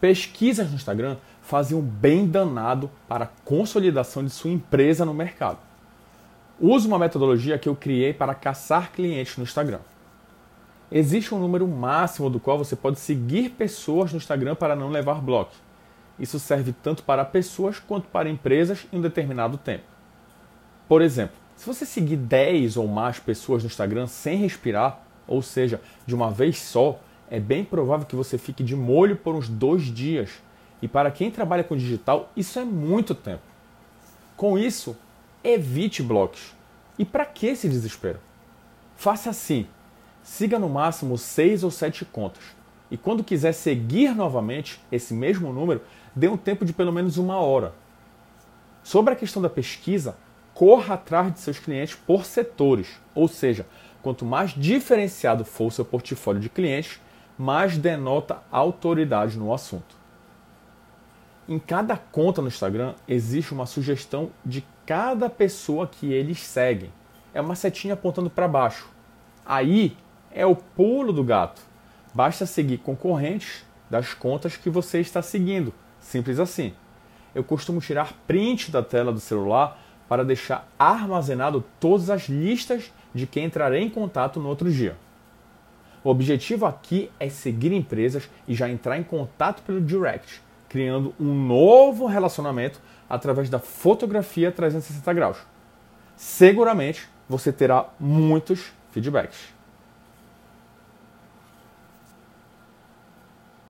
Pesquisas no Instagram fazem um bem danado para a consolidação de sua empresa no mercado. Use uma metodologia que eu criei para caçar clientes no Instagram. Existe um número máximo do qual você pode seguir pessoas no Instagram para não levar bloco. Isso serve tanto para pessoas quanto para empresas em um determinado tempo. Por exemplo, se você seguir 10 ou mais pessoas no Instagram sem respirar, ou seja, de uma vez só, é bem provável que você fique de molho por uns dois dias. E para quem trabalha com digital, isso é muito tempo. Com isso, evite blocos. E para que esse desespero? Faça assim: siga no máximo seis ou sete contas. E quando quiser seguir novamente esse mesmo número, dê um tempo de pelo menos uma hora. Sobre a questão da pesquisa, corra atrás de seus clientes por setores, ou seja, quanto mais diferenciado for o seu portfólio de clientes, mais denota autoridade no assunto. Em cada conta no Instagram existe uma sugestão de cada pessoa que eles seguem. É uma setinha apontando para baixo. Aí é o pulo do gato. Basta seguir concorrentes das contas que você está seguindo. Simples assim. Eu costumo tirar print da tela do celular para deixar armazenado todas as listas de quem entrarei em contato no outro dia. O objetivo aqui é seguir empresas e já entrar em contato pelo direct, criando um novo relacionamento através da fotografia 360 graus. Seguramente você terá muitos feedbacks.